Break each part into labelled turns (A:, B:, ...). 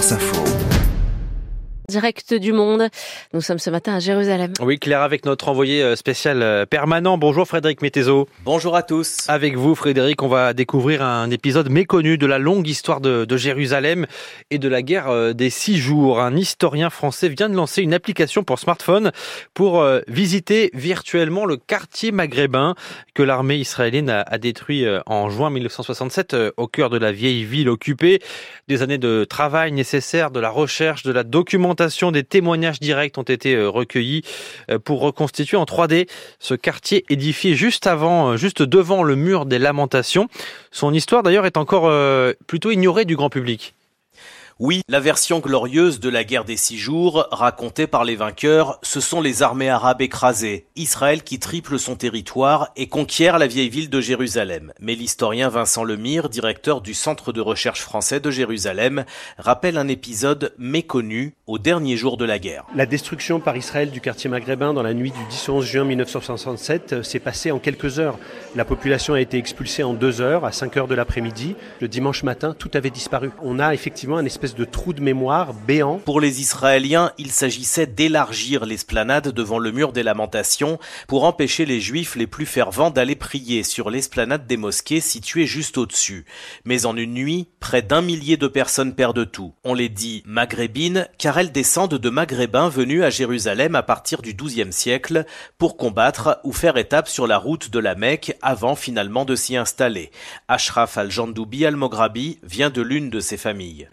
A: France Info.
B: Direct du monde. Nous sommes ce matin à Jérusalem.
C: Oui, Claire, avec notre envoyé euh, spécial euh, permanent. Bonjour Frédéric Métézo.
D: Bonjour à tous.
C: Avec vous, Frédéric, on va découvrir un épisode méconnu de la longue histoire de, de Jérusalem et de la guerre euh, des six jours. Un historien français vient de lancer une application pour smartphone pour visiter virtuellement le quartier maghrébin que l'armée israélienne a, a détruit en juin 1967 au cœur de la vieille ville occupée. Des années de travail nécessaires, de la recherche, de la documentation des témoignages directs ont été euh, recueillis euh, pour reconstituer en 3D ce quartier édifié juste avant, euh, juste devant le mur des lamentations. Son histoire d'ailleurs est encore plutôt ignorée du grand public.
D: Oui, la version glorieuse de la guerre des six jours, racontée par les vainqueurs, ce sont les armées arabes écrasées, Israël qui triple son territoire et conquiert la vieille ville de Jérusalem. Mais l'historien Vincent Lemire, directeur du Centre de recherche français de Jérusalem, rappelle un épisode méconnu au dernier jour de la guerre.
E: La destruction par Israël du quartier maghrébin dans la nuit du 10 11 juin 1967 euh, s'est passée en quelques heures. La population a été expulsée en deux heures, à 5 heures de l'après-midi. Le dimanche matin, tout avait disparu. On a effectivement un espèce de trou de mémoire béant.
D: Pour les Israéliens, il s'agissait d'élargir l'esplanade devant le mur des lamentations pour empêcher les Juifs les plus fervents d'aller prier sur l'esplanade des mosquées située juste au-dessus. Mais en une nuit, près d'un millier de personnes perdent tout. On les dit maghrébines car elles descendent de maghrébins venus à Jérusalem à partir du XIIe siècle pour combattre ou faire étape sur la route de la Mecque avant finalement de s'y installer. Ashraf al-Jandoubi al-Moghrabi vient de l'une de ces familles.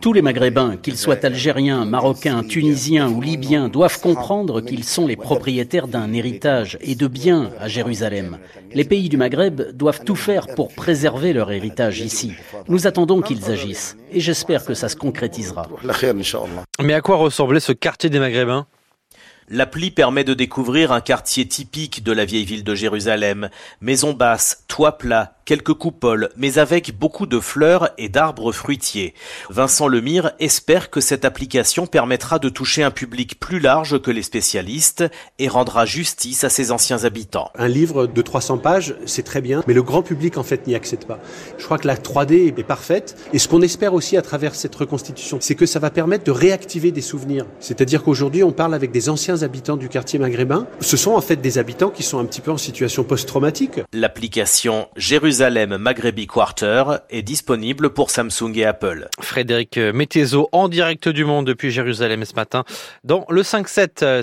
F: Tous les Maghrébins, qu'ils soient algériens, marocains, tunisiens ou libyens, doivent comprendre qu'ils sont les propriétaires d'un héritage et de biens à Jérusalem. Les pays du Maghreb doivent tout faire pour préserver leur héritage ici. Nous attendons qu'ils agissent et j'espère que ça se concrétisera.
C: Mais à quoi ressemblait ce quartier des Maghrébins?
D: L'appli permet de découvrir un quartier typique de la vieille ville de Jérusalem. Maisons basses, toits plats, quelques coupoles, mais avec beaucoup de fleurs et d'arbres fruitiers. Vincent Lemire espère que cette application permettra de toucher un public plus large que les spécialistes et rendra justice à ses anciens habitants.
E: Un livre de 300 pages, c'est très bien, mais le grand public en fait n'y accède pas. Je crois que la 3D est parfaite et ce qu'on espère aussi à travers cette reconstitution, c'est que ça va permettre de réactiver des souvenirs. C'est-à-dire qu'aujourd'hui, on parle avec des anciens habitants du quartier maghrébin. Ce sont en fait des habitants qui sont un petit peu en situation post-traumatique.
D: L'application Jérusalem Jérusalem Maghrebi Quarter est disponible pour Samsung et Apple.
C: Frédéric Métézo en direct du monde depuis Jérusalem ce matin dans le 5-7.